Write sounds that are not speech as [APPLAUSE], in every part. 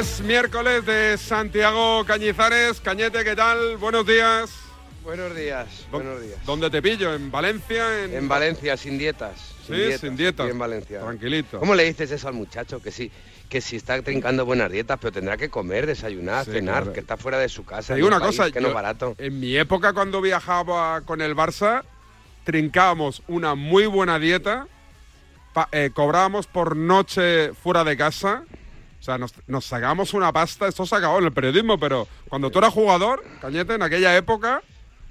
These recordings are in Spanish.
Es miércoles de Santiago Cañizares. Cañete, ¿qué tal? Buenos días. Buenos días, buenos días. ¿Dónde te pillo? ¿En Valencia? En, Valencia, sin dietas. Sí, sin dietas. en Valencia. Tranquilito. ¿Cómo le dices eso al muchacho? Que sí, que si está trincando buenas dietas, pero tendrá que comer, desayunar, cenar, que está fuera de su casa. Te una cosa, que no es barato. En mi época, cuando viajaba con el Barça, trincábamos una muy buena dieta, eh, cobrábamos por noche fuera de casa. O sea, nos, nos sacábamos una pasta, esto se acabó en el periodismo, pero cuando tú eras jugador, Cañete, en aquella época,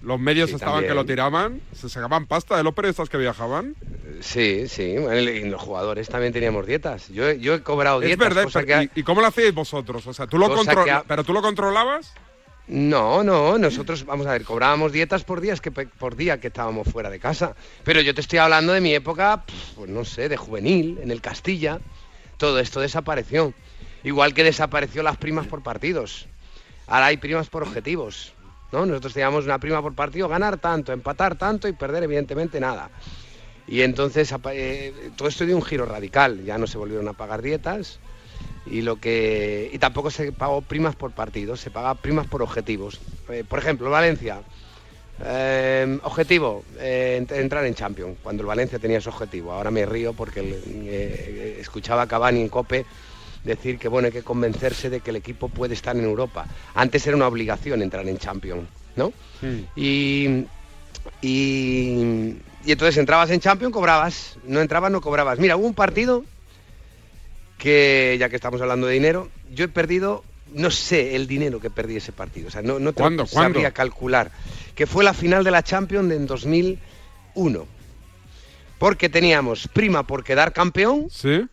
los medios estaban que lo tiraban, se sacaban pasta de los periodistas que viajaban. Sí, sí, y los jugadores también teníamos dietas. Yo, yo he cobrado dietas. Es verdad, ¿y, cómo lo hacíais vosotros? O sea, ¿tú lo ¿pero tú lo controlabas? No, no, nosotros, vamos a ver, cobrábamos dietas por, días que, por día que estábamos fuera de casa. Pero yo te estoy hablando de mi época, pues no sé, de juvenil, en el Castilla. Todo esto desapareció. Igual que desapareció las primas por partidos. Ahora hay primas por objetivos. ¿no? Nosotros teníamos una prima por partido, ganar tanto, empatar tanto y perder evidentemente nada. Y entonces eh, todo esto dio un giro radical, ya no se volvieron a pagar dietas y lo que y tampoco se pagó primas por partidos, se pagaba primas por objetivos. Eh, por ejemplo, Valencia, eh, objetivo, entrar en Champions, cuando el Valencia tenía ese objetivo. Ahora me río porque escuchaba a Cavani en Cope decir que bueno, hay que convencerse de que el equipo puede estar en Europa. Antes era una obligación entrar en Champions, ¿no? Y, y, entonces entrabas en Champions, cobrabas, no entrabas, no cobrabas. Mira, hubo un partido que, ya que estamos hablando de dinero, yo he perdido, no sé el dinero que perdí ese partido, o sea, no, no te sabría calcular, que fue la final de la Champions en 2001. Porque teníamos prima por quedar campeón. Sí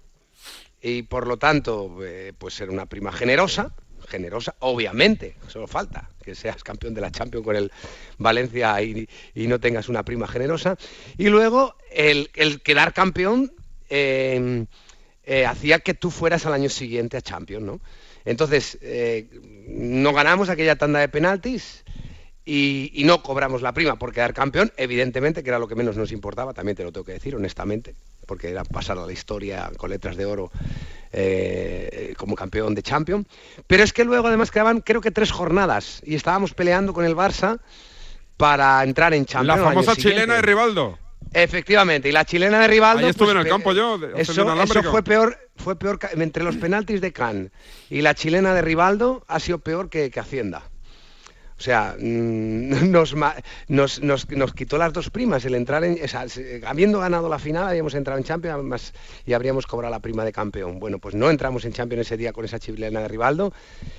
y por lo tanto, eh, pues ser una prima generosa, generosa, obviamente, solo falta que seas campeón de la Champions con el Valencia y, no tengas una prima generosa. Y luego el, quedar campeón eh, eh, hacía que tú fueras al año siguiente a Champions, ¿no? Entonces, no ganamos aquella tanda de penaltis y, no cobramos la prima por quedar campeón, evidentemente, que era lo que menos nos importaba, también te lo tengo que decir, honestamente, porque era pasar a la historia con letras de oro eh, como campeón de Champions. Pero es que luego además quedaban creo que tres jornadas y estábamos peleando con el Barça para entrar en Champions. La famosa chilena de Rivaldo. Efectivamente, y la chilena de Rivaldo. Ahí estuve en el campo yo. eso, fue peor, fue peor entre los penaltis de Cannes y la chilena de Rivaldo ha sido peor que Hacienda. O sea, mm, [LAUGHS] nos, nos, quitó las dos primas el entrar en. habiendo ganado la final, habíamos entrado en Champions y habríamos cobrado la prima de campeón. Bueno, pues no entramos en Champions ese día con esa chilena de Rivaldo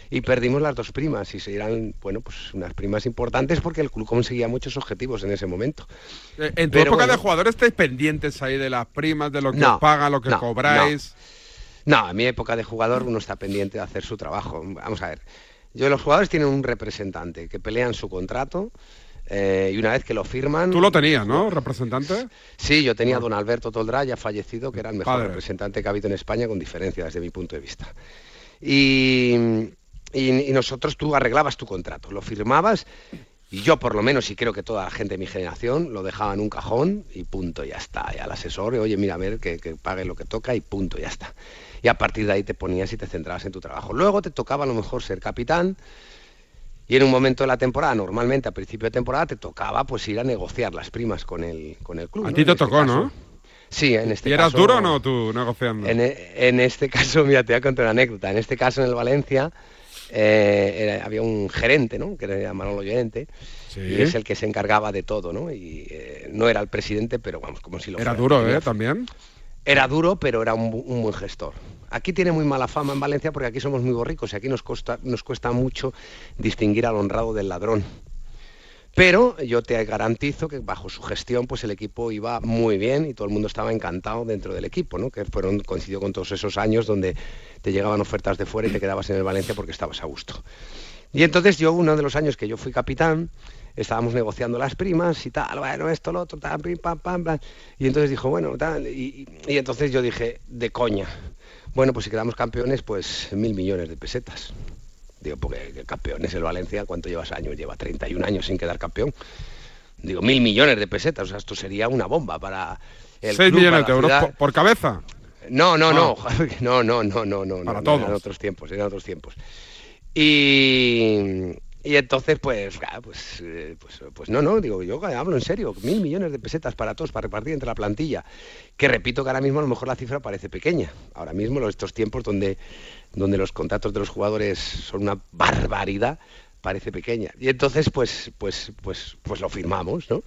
y perdimos las dos primas. Y se eran, bueno, pues unas primas importantes porque el club conseguía muchos objetivos en ese momento. Eh, en tu época de jugador estáis pendientes ahí de las primas, de lo que os pagan, lo que cobráis. No, en mi época de jugador uno está pendiente de hacer su trabajo. Vamos a ver. Yo, los jugadores tienen un representante que pelean su contrato. Eh, y una vez que lo firman... Tú lo tenías, ¿no? ¿Representante? Sí, yo tenía a don Alberto Toldrá, ya fallecido, que era el mejor representante que ha habido en España, con diferencia desde mi punto de vista. Y, y, nosotros tú arreglabas tu contrato, lo firmabas y yo por lo menos, y creo que toda la gente de mi generación, lo dejaba en un cajón y punto, ya está. Y al asesor, oye, mira, a ver, que, que pague lo que toca y punto, ya está y a partir de ahí te ponías y te centrabas en tu trabajo. Luego te tocaba a lo mejor ser capitán y en un momento de la temporada, normalmente a principio de temporada, te tocaba pues ir a negociar las primas con el, con el club. A ti te este tocó, ¿no? Sí, en este ¿Y eras duro o no tú negociando? En, este [LAUGHS] caso, mira, te voy a contar una anécdota. En este caso, en el Valencia, eh, había un gerente, ¿no? Que era Manolo Llorente. Y es el que se encargaba de todo, ¿no? Y eh, no era el presidente, pero vamos, como si lo Era duro, ¿eh? También. Era duro, pero era un, buen gestor. Aquí tiene muy mala fama en Valencia porque aquí somos muy borricos y aquí nos, nos cuesta mucho distinguir al honrado del ladrón. Pero yo te garantizo que bajo su gestión pues el equipo iba muy bien y todo el mundo estaba encantado dentro del equipo, ¿no? que fueron, coincidió con todos esos años donde te llegaban ofertas de fuera y te quedabas en el Valencia porque estabas a gusto. Y entonces yo, uno de los años que yo fui capitán, estábamos negociando las primas y tal, bueno, esto, lo otro, tal, Y entonces dijo, bueno, y, entonces yo dije, de coña, bueno, pues si quedamos campeones, pues mil millones de pesetas. Digo, porque campeones el Valencia, ¿cuánto llevas años? Lleva 31 años sin quedar campeón. Digo, mil millones de pesetas, o sea, esto sería una bomba para el 6 millones de euros por, cabeza. No, no, no, no, no, no, no, no. Para no, todos. Eran otros tiempos, eran otros tiempos. Y, y entonces, pues, claro, pues, eh, pues, pues no, no, digo, yo hablo en serio, mil millones de pesetas para todos, para repartir entre la plantilla, que repito que ahora mismo a lo mejor la cifra parece pequeña. Ahora mismo, estos tiempos donde, donde los contratos de los jugadores son una barbaridad, parece pequeña. Y entonces, pues, pues, pues, pues lo firmamos, ¿no?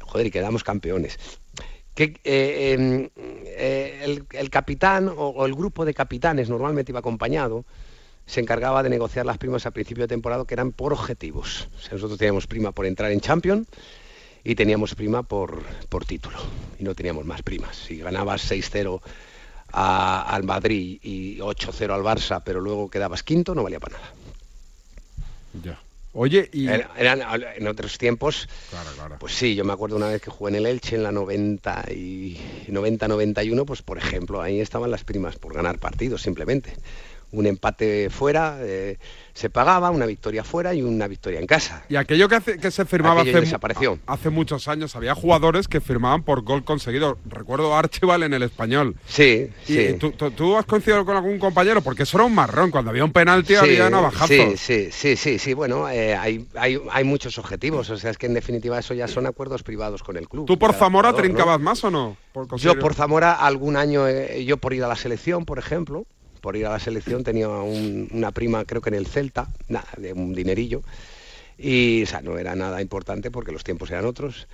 Joder, y quedamos campeones. Que, eh, em, eh, el, capitán o el grupo de capitanes normalmente iba acompañado, se encargaba de negociar las primas a principio de temporada que eran por objetivos. O sea, nosotros teníamos prima por entrar en Champions y teníamos prima por, por título. Y no teníamos más primas. Si ganabas 6-0 a- al Madrid y 8-0 al Barça, pero luego quedabas quinto, no valía para nada. Ya. Oye, y... Era- Eran, en otros tiempos, Claro, claro. pues sí, yo me acuerdo una vez que jugué en el Elche en la 90 y 90-91, pues por ejemplo, ahí estaban las primas por ganar partidos simplemente. Un empate fuera eh, se pagaba, una victoria fuera y una victoria en casa. Y aquello que, hace- que se firmaba hace, desapareció. hace muchos años, había jugadores que firmaban por gol conseguido. Recuerdo a Archibald en el español. Sí, Y, sí. ¿tú, tú, tú has coincidido con algún compañero? Porque eso era un marrón. Cuando había un penalti Sí, había navajazos. Sí, sí, sí, sí, sí. Bueno, eh, hay, hay, hay muchos objetivos. O sea, es que en definitiva eso ya son acuerdos privados con el club. ¿Tú por Zamora jugador, ¿no? trincabas más o no? Por Yo por Zamora algún año, eh, yo por ir a la selección, por ejemplo, por ir a la selección tenía un- una prima, creo que en el Celta, nada, de un dinerillo. Y no era nada importante porque los tiempos eran otros.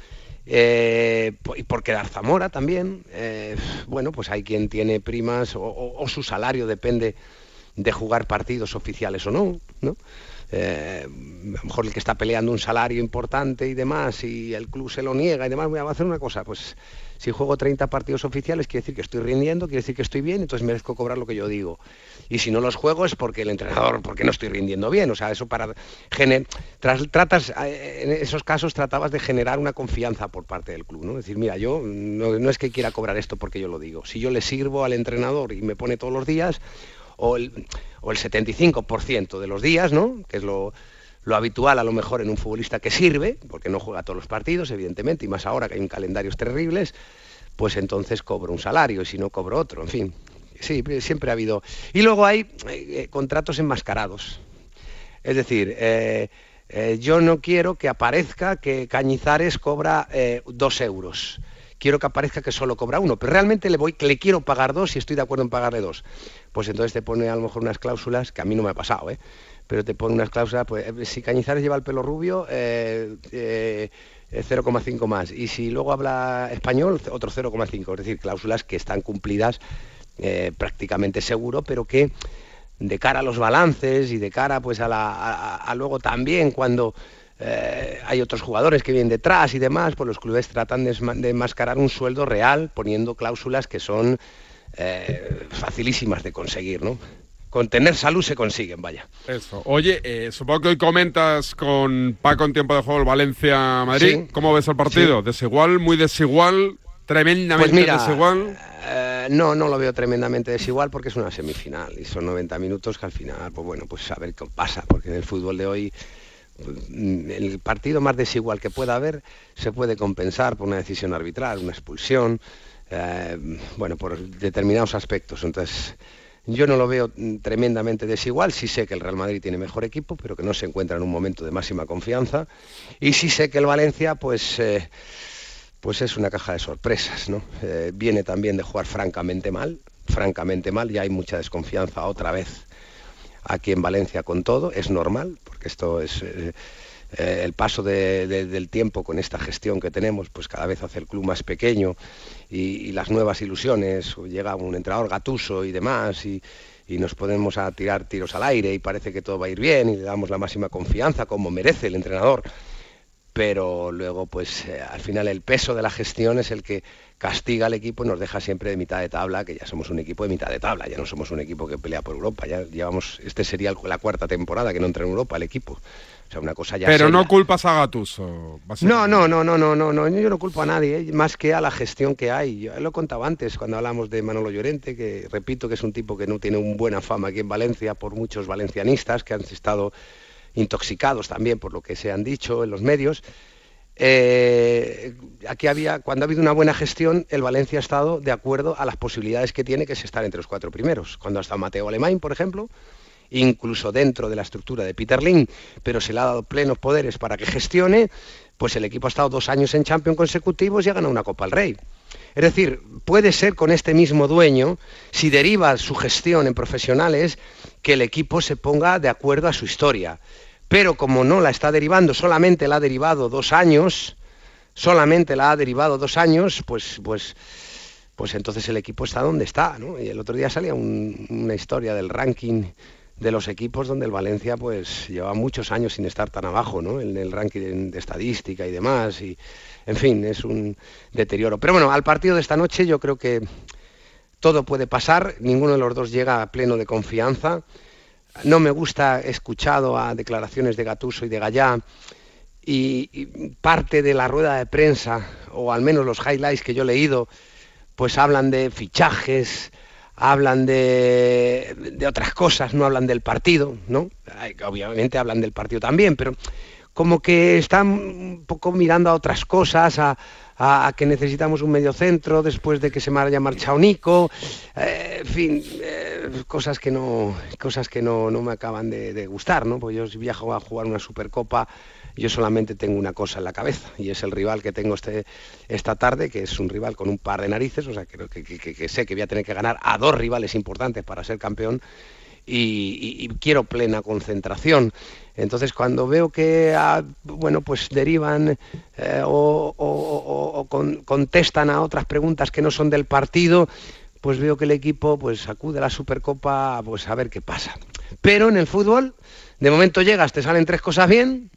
Eh, y por quedar Zamora también. eh, bueno, pues hay quien tiene primas o, su salario depende de jugar partidos oficiales o no, ¿no? Eh, a lo mejor el que está peleando un salario importante y demás y el club se lo niega y demás, voy a hacer una cosa, pues si juego 30 partidos oficiales quiere decir que estoy rindiendo, quiere decir que estoy bien, entonces merezco cobrar lo que yo digo. Y si no los juego es porque el entrenador, porque no estoy rindiendo bien, o sea, eso para gener, tras- tratas eh, en esos casos tratabas de generar una confianza por parte del club, ¿no? Decir, mira, yo no, no es que quiera cobrar esto porque yo lo digo, si yo le sirvo al entrenador y me pone todos los días o el, o el 75% de los días, ¿no? Que es lo, lo habitual a lo mejor en un futbolista que sirve, porque no juega todos los partidos, evidentemente, y más ahora que hay calendarios terribles, pues entonces cobro un salario y si no cobro otro, en fin. Sí, siempre ha habido. Y luego hay eh, eh, contratos enmascarados. Es decir, eh, yo no quiero que aparezca que Cañizares cobra dos euros. Quiero que aparezca que solo cobra uno, pero realmente le voy, le quiero pagar dos y estoy de acuerdo en pagarle dos. Pues entonces te pone a lo mejor unas cláusulas, que a mí no me ha pasado, ¿eh? Pero te pone unas cláusulas, pues eh, si Cañizares lleva el pelo rubio, eh, eh, eh, 0,5 más. Y si luego habla español, otro 0,5. Es decir, cláusulas que están cumplidas prácticamente seguro, pero que de cara a los balances y de cara pues a, luego también cuando hay otros jugadores que vienen detrás y demás, pues los clubes tratan de, de enmascarar un sueldo real poniendo cláusulas que son facilísimas de conseguir, ¿no? Con tener salud se consiguen, vaya. Eso. Oye, eh, supongo que hoy comentas con Paco en tiempo de juego el Valencia-Madrid. Sí. ¿Cómo ves el partido? ¿Desigual, muy desigual, tremendamente Pues mira, desigual? eh, no, no lo veo tremendamente desigual porque es una semifinal y son 90 minutos que al final, pues bueno, pues a ver qué pasa, porque en el fútbol de hoy mm, el partido más desigual que pueda haber se puede compensar por una decisión arbitral, una expulsión, eh, bueno, por determinados aspectos. Entonces, yo no lo veo mm, tremendamente desigual, sí sé que el Real Madrid tiene mejor equipo, pero que no se encuentra en un momento de máxima confianza, y sí sé que el Valencia, pues... eh, pues es una caja de sorpresas, ¿no? Eh, viene también de jugar francamente mal, francamente mal, ya hay mucha desconfianza otra vez aquí en Valencia con todo, es normal, porque esto es eh, eh, el paso de- de- del tiempo con esta gestión que tenemos, pues cada vez hace el club más pequeño y, y las nuevas ilusiones, llega un entrenador gatuso y demás, y, y nos ponemos a tirar tiros al aire y parece que todo va a ir bien y le damos la máxima confianza como merece el entrenador pero luego pues eh, al final el peso de la gestión es el que castiga al equipo y nos deja siempre de mitad de tabla, que ya somos un equipo de mitad de tabla, ya no somos un equipo que pelea por Europa, ya llevamos, este sería el- la cuarta temporada que no entra en Europa el equipo. O sea, una cosa ya Pero no culpas a Gatuso. No, no, no, no, no, no, no, yo no culpo a nadie, eh, más que a la gestión que hay. Yo lo contaba antes cuando hablamos de Manolo Llorente, que repito que es un tipo que no tiene una buena fama aquí en Valencia por muchos valencianistas que han estado intoxicados también por lo que se han dicho en los medios. eh, aquí había, cuando ha habido una buena gestión, el Valencia ha estado de acuerdo a las posibilidades que tiene, que es estar entre los cuatro primeros. Cuando ha estado Mateo Alemán, por ejemplo, incluso dentro de la estructura de Peter Lim, pero se le ha dado plenos poderes para que gestione, pues el equipo ha estado dos años en Champions consecutivos y ha ganado una Copa al Rey. Es decir, puede ser con este mismo dueño, si deriva su gestión en profesionales, que el equipo se ponga de acuerdo a su historia pero como no la está derivando, solamente la ha derivado dos años, solamente la ha derivado dos años, pues, pues, pues entonces el equipo está donde está, ¿no? Y el otro día salía una historia del ranking de los equipos donde el Valencia pues lleva muchos años sin estar tan abajo, ¿no? En el ranking de estadística y demás, y en fin, es un deterioro. Pero bueno, al partido de esta noche yo creo que todo puede pasar, ninguno de los dos llega a pleno de confianza no me gusta, escuchado a declaraciones de Gatuso y de Gallá y, parte de la rueda de prensa, o al menos los highlights que yo he leído, pues hablan de fichajes, hablan de, de otras cosas, no hablan del partido, ¿no? Obviamente hablan del partido también, pero como que están un poco mirando a otras cosas, a, a, que necesitamos un medio centro después de que se haya marchado Nico, eh, en fin, eh, cosas que no, cosas que no, me acaban de, gustar, ¿no? Pues yo si viajo a jugar una Supercopa, yo solamente tengo una cosa en la cabeza y es el rival que tengo este, esta tarde, que es un rival con un par de narices, o sea, que, sé que voy a tener que ganar a dos rivales importantes para ser campeón y quiero plena concentración. Entonces, cuando veo que, ah, bueno, pues derivan eh, o, contestan a otras preguntas que no son del partido, pues veo que el equipo pues acude a la Supercopa pues a ver qué pasa. Pero en el fútbol, de momento llegas, te salen tres cosas bien,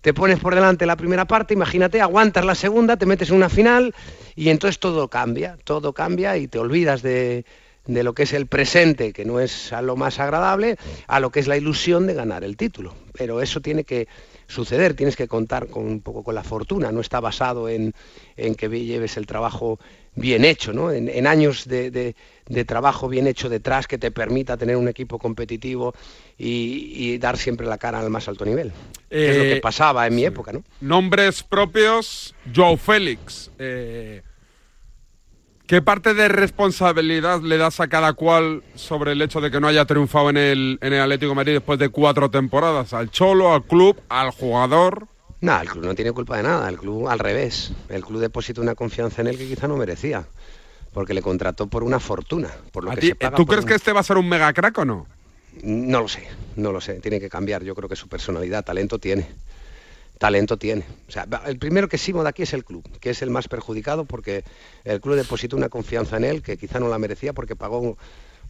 te pones por delante la primera parte, imagínate, aguantas la segunda, te metes en una final y entonces todo cambia, todo cambia y te olvidas de, de lo que es el presente, que no es a lo más agradable, a lo que es la ilusión de ganar el título. Pero eso tiene que suceder, tienes que contar con un poco con la fortuna, no está basado en, que lleves el trabajo bien hecho, ¿no? en, años de, trabajo bien hecho detrás que te permita tener un equipo competitivo y, dar siempre la cara al más alto nivel. es lo que eh, pasaba en mi época. ¿no? Nombres propios, Joe Félix. Eh, ¿Qué parte de responsabilidad le das a cada cual sobre el hecho de que no haya triunfado en el, en el Atlético de Madrid después de cuatro temporadas? ¿Al Cholo, al club, al jugador? No, el club no tiene culpa de nada, el club al revés. El club deposita una confianza en él que quizá no merecía, porque le contrató por una fortuna. Por lo que ¿Tú crees que este va a ser un mega crack o no? No lo sé, no lo sé, tiene que cambiar. Yo creo que su personalidad, talento tiene talento tiene. O sea, el primero que simo de aquí es el club, que es el más perjudicado porque el club depositó una confianza en él que quizá no la merecía porque pagó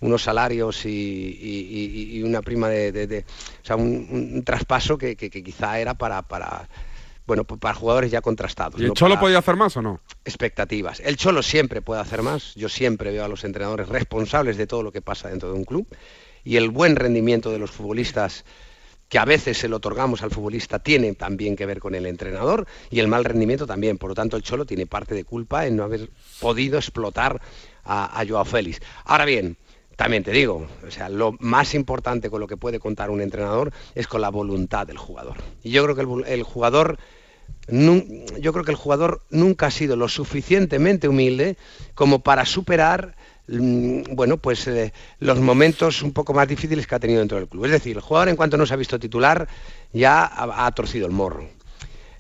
unos salarios y, una prima de, o sea, un, traspaso que, quizá era para, para bueno, para jugadores ya contrastados. ¿Y el Cholo podía hacer más o no? Expectativas. El Cholo siempre puede hacer más. Yo siempre veo a los entrenadores responsables de todo lo que pasa dentro de un club y el buen rendimiento de los futbolistas que a veces se lo otorgamos al futbolista tiene también que ver con el entrenador y el mal rendimiento también. Por lo tanto, el Cholo tiene parte de culpa en no haber podido explotar a, Joao Félix. Ahora bien, también te digo, o sea, lo más importante con lo que puede contar un entrenador es con la voluntad del jugador. Y yo creo que el, jugador yo creo que el jugador nunca ha sido lo suficientemente humilde como para superar bueno, pues eh, los momentos un poco más difíciles que ha tenido dentro del club. Es decir, el jugador en cuanto no se ha visto titular ya ha, torcido el morro.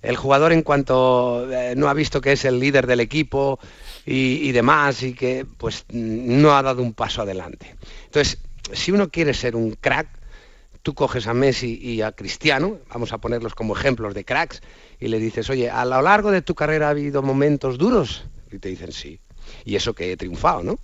El jugador en cuanto eh, no ha visto que es el líder del equipo y, demás y que pues no ha dado un paso adelante. Entonces, si uno quiere ser un crack, tú coges a Messi y a Cristiano, vamos a ponerlos como ejemplos de cracks, y le dices, oye, a lo largo de tu carrera ha habido momentos duros, y te dicen sí. Y eso que he triunfado, ¿no?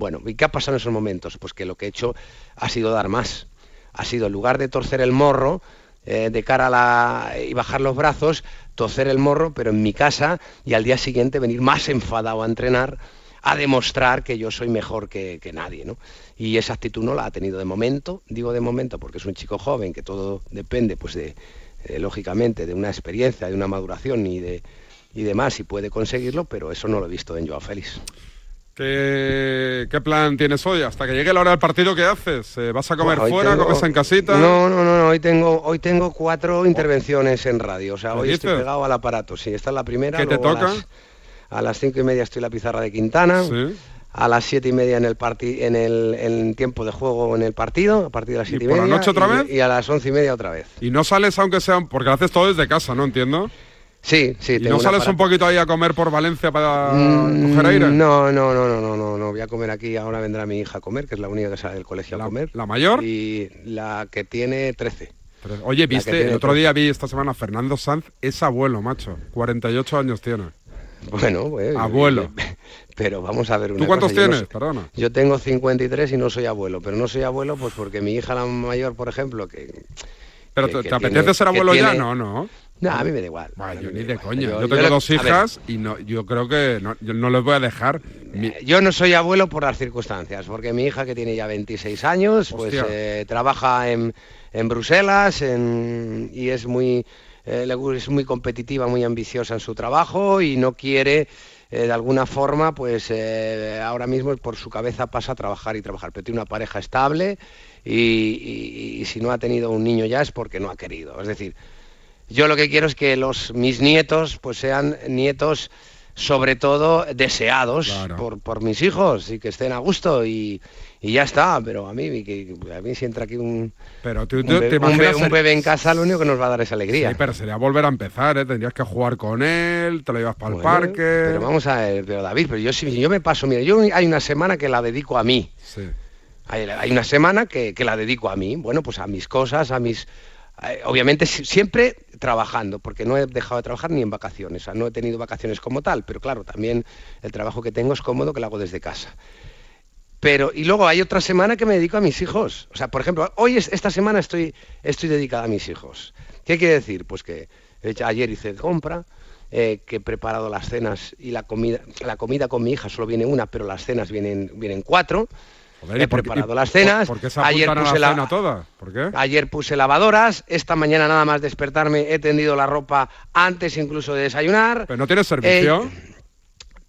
Bueno, ¿y qué ha pasado en esos momentos? Pues que lo que he hecho ha sido dar más. Ha sido, en lugar de torcer el morro, eh, de cara la... y bajar los brazos, torcer el morro, pero en mi casa, y al día siguiente venir más enfadado a entrenar, a demostrar que yo soy mejor que, nadie, ¿no? Y esa actitud no la ha tenido de momento, digo de momento porque es un chico joven, que todo depende, pues de, eh, lógicamente, de una experiencia, de una maduración y de y demás, y puede conseguirlo, pero eso no lo he visto en Joao Félix. ¿Qué, qué plan tienes hoy? Hasta que llegue la hora del partido, ¿qué haces? Eh, ¿Vas a comer fuera? tengo- ¿Comes en casita? No, no, no, no, hoy tengo, hoy tengo cuatro intervenciones en radio. O sea, ¿Qué hoy estoy pegado al aparato. Sí, esta es la primera. ¿Qué te toca? A las, a las cinco y media estoy en la pizarra de Quintana. Sí. A las siete y media en el parti en el en tiempo de juego en el partido, a partir de las ¿Y siete y, por la noche otra y- vez? Y a las once y media otra vez. Y no sales aunque sea... Porque lo haces todo desde casa, ¿no? Entiendo. Sí, sí. ¿Y tengo no sales un poquito ahí a comer por Valencia para Mm, coger aire? No, no, no, no, no, no, no. Voy a comer aquí. Ahora vendrá mi hija a comer, que es la única que sale del colegio ¿La, a comer. la mayor? Y la que tiene 13. Pero, Oye, viste, el otro día vi esta semana a Fernando Sanz, es abuelo, macho. 48 años tiene. Bueno, pues, Abuelo. [LAUGHS] Pero vamos a ver una ¿Tú cuántos cosa, yo no tienes? Perdona. Yo tengo 53 y no soy abuelo, pero no soy abuelo pues porque mi hija la mayor, por ejemplo, que... ¿Pero que- te, que te apetece ser abuelo ya? tiene- No, no. No, a mí me da igual. Bah, yo ni de igual. coña. Yo, yo tengo dos hijas y no, yo creo que no, yo no les voy a dejar. mi- Yo no soy abuelo por las circunstancias, porque mi hija que tiene ya 26 años, pues eh, trabaja en, en Bruselas en- y es muy, eh, es muy competitiva, muy ambiciosa en su trabajo y no quiere, eh, de alguna forma, pues eh, ahora mismo por su cabeza pasa a trabajar y trabajar, pero tiene una pareja estable y, y- y si no ha tenido un niño ya es porque no ha querido. Es decir, yo lo que quiero es que los mis nietos pues sean nietos sobre todo deseados Claro. por, por mis hijos y que estén a gusto y, y ya está, pero a mí que, a mí si entra aquí un, Pero tú, un, bebé, un bebé- un ser- bebé en casa lo único que nos va a dar es alegría. Sí, pero sería volver a empezar, ¿eh? Tendrías que jugar con él, te lo llevas para el Bueno, parque... Pero vamos a ver, pero David, pero yo si yo me paso, mira, yo hay una semana que la dedico a mí. Sí. Hay, hay una semana que, que la dedico a mí, bueno, pues a mis cosas, a mis... eh, Obviamente si- siempre trabajando, porque no he dejado de trabajar ni en vacaciones, no he tenido vacaciones como tal, pero claro, también el trabajo que tengo es cómodo que lo hago desde casa. Pero, y luego hay otra semana que me dedico a mis hijos. O sea, por ejemplo, hoy es, esta semana estoy, estoy dedicada a mis hijos. ¿Qué quiere decir? Pues que hecho- ayer hice compra, eh, que he preparado las cenas y la comida, la comida con mi hija solo viene una, pero las cenas vienen, vienen cuatro. Joder, ¿y he por preparado y las cenas. ¿Por, por qué se ayer apuntan a puse la la, cena toda? ¿Por qué? Ayer puse lavadoras, esta mañana nada más despertarme he tendido la ropa antes incluso de desayunar. ¿Pero no tienes servicio? Eh,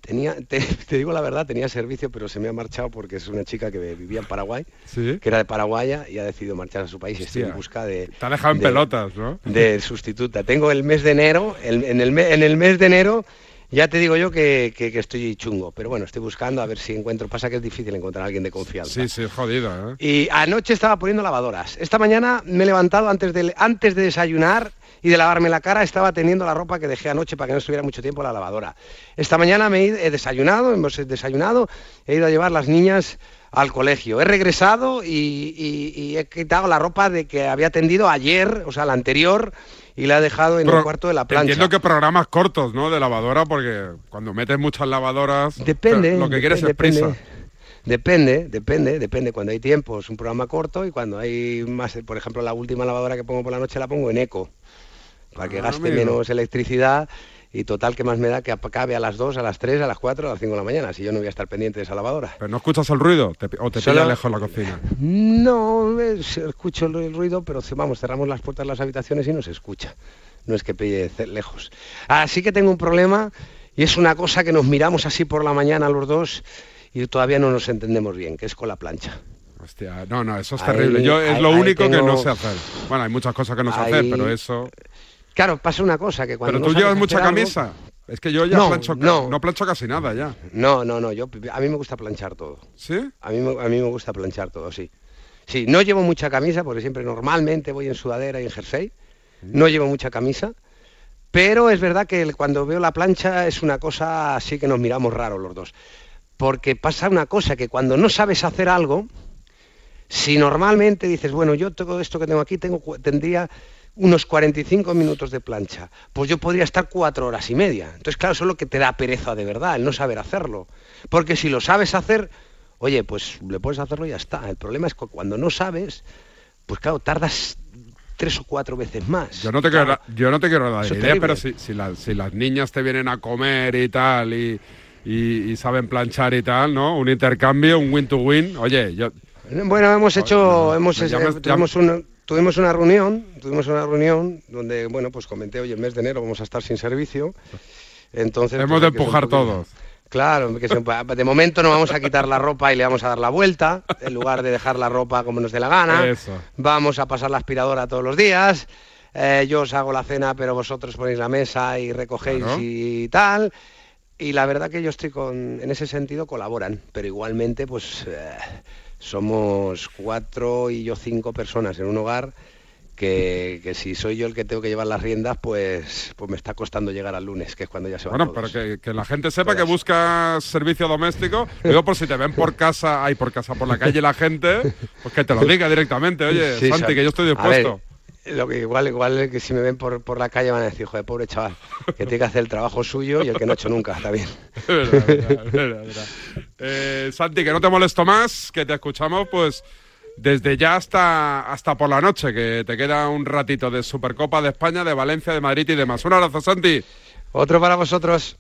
Tenía, te, [LAUGHS] te digo la verdad, tenía servicio, pero se me ha marchado porque es una chica que vivía en Paraguay, sí. que era de Paraguaya y ha decidido marchar a su país estoy en busca de, Te ha dejado en pelotas, ¿no? de sustituta. Tengo el mes de enero, el- en, el me- en el mes de enero ya te digo yo que, que- que estoy chungo, pero bueno, estoy buscando a ver si encuentro, pasa que es difícil encontrar a alguien de confianza. Sí, sí, jodido, ¿eh? Y anoche estaba poniendo lavadoras. Esta mañana me he levantado antes de, antes de desayunar y de lavarme la cara, estaba teniendo la ropa que dejé anoche para que no estuviera mucho tiempo en la lavadora. Esta mañana me he, desayunado, hemos desayunado, he ido a llevar las niñas al colegio. He regresado y, y- y he quitado la ropa de que había tendido ayer, o sea, la anterior, y la he dejado en el cuarto de la plancha. Entiendo que programas cortos, ¿no? De lavadora, porque cuando metes muchas lavadoras... Depende. Lo que quieres depende, es prisa. depende. Depende, depende, depende. Cuando hay tiempo es un programa corto y cuando hay más, por ejemplo, la última lavadora que pongo por la noche la pongo en eco, para que Ah, gaste amigo. menos electricidad y total que más me da que acabe a las 2, a las 3, a las 4, a las 5 de la mañana, si yo no voy a estar pendiente de esa lavadora. ¿Pero no escuchas el ruido? ¿Te pi- ¿O te Solo- pilla lejos la cocina? No, es- escucho el, el ruido, pero vamos, cerramos las puertas de las habitaciones y no se escucha. No es que pille lejos. Así que tengo un problema y es una cosa que nos miramos así por la mañana los dos y todavía no nos entendemos bien, que es con la plancha. Hostia, no, no, eso es Ahí- terrible. Yo es ahí- lo único que no sé hacer. Bueno, hay muchas cosas que no sé hacer, Ahí- pero eso... Claro, pasa una cosa que cuando Pero no tú sabes llevas mucha algo- camisa. Es que yo ya No, plancho, no. no plancho casi nada ya. No, no, no, yo a mí me gusta planchar todo. ¿Sí? A mí, me- a mí me gusta planchar todo, sí. Sí, no llevo mucha camisa porque siempre normalmente voy en sudadera y en jersey. No llevo mucha camisa. Pero es verdad que el- cuando veo la plancha es una cosa así que nos miramos raro los dos. Porque pasa una cosa que cuando no sabes hacer algo, si normalmente dices, bueno, yo todo esto que tengo aquí tengo, tendría unos 45 minutos de plancha, pues yo podría estar cuatro horas y media. Entonces, claro, eso es lo que te da pereza de verdad, el no saber hacerlo. Porque si lo sabes hacer, oye, pues le puedes hacerlo y ya está. El problema es que cuando no sabes, pues claro, tardas tres o cuatro veces más. Yo no te Claro. quiero, dar- yo no te quiero dar es idea, pero si, si, las- si las niñas te vienen a comer y tal y, y- y saben planchar y tal, ¿no? Un intercambio, un win to win. Oye, yo Bueno, hemos hecho, no, hemos, eh, ya- tuvimos, una, tuvimos una reunión, tuvimos una reunión donde, bueno, pues comenté, oye, el mes de enero vamos a estar sin servicio, entonces... hemos pues, de empujar todos. Claro, que se- de momento nos vamos a quitar la ropa y le vamos a dar la vuelta, en lugar de dejar la ropa como nos dé la gana. Eso. Vamos a pasar la aspiradora todos los días. Eh, yo os hago la cena, pero vosotros ponéis la mesa y recogéis Claro. y tal. Y la verdad que yo estoy con, en ese sentido colaboran, pero igualmente pues eh, somos cuatro y yo cinco personas en un hogar que, que si soy yo el que tengo que llevar las riendas, pues, pues me está costando llegar al lunes, que es cuando ya se van Bueno, todos. pero que, que la gente sepa Todas. que buscas servicio doméstico. Digo, por si te ven por casa, ay, por casa, por la calle la gente, pues que te lo diga directamente. Oye, Sí, Santi, Sa- que yo estoy dispuesto. Lo que igual, igual que si me ven por, por la calle van a decir, joder, pobre chaval, que tiene que hacer el trabajo suyo y el que no ha hecho nunca, está bien. [LAUGHS] Verdad, verdad, verdad. Eh, Santi, que no te molesto más, que te escuchamos pues desde ya hasta, hasta por la noche, que te queda un ratito de Supercopa de España, de Valencia, de Madrid y demás. Un abrazo, Santi. Otro para vosotros.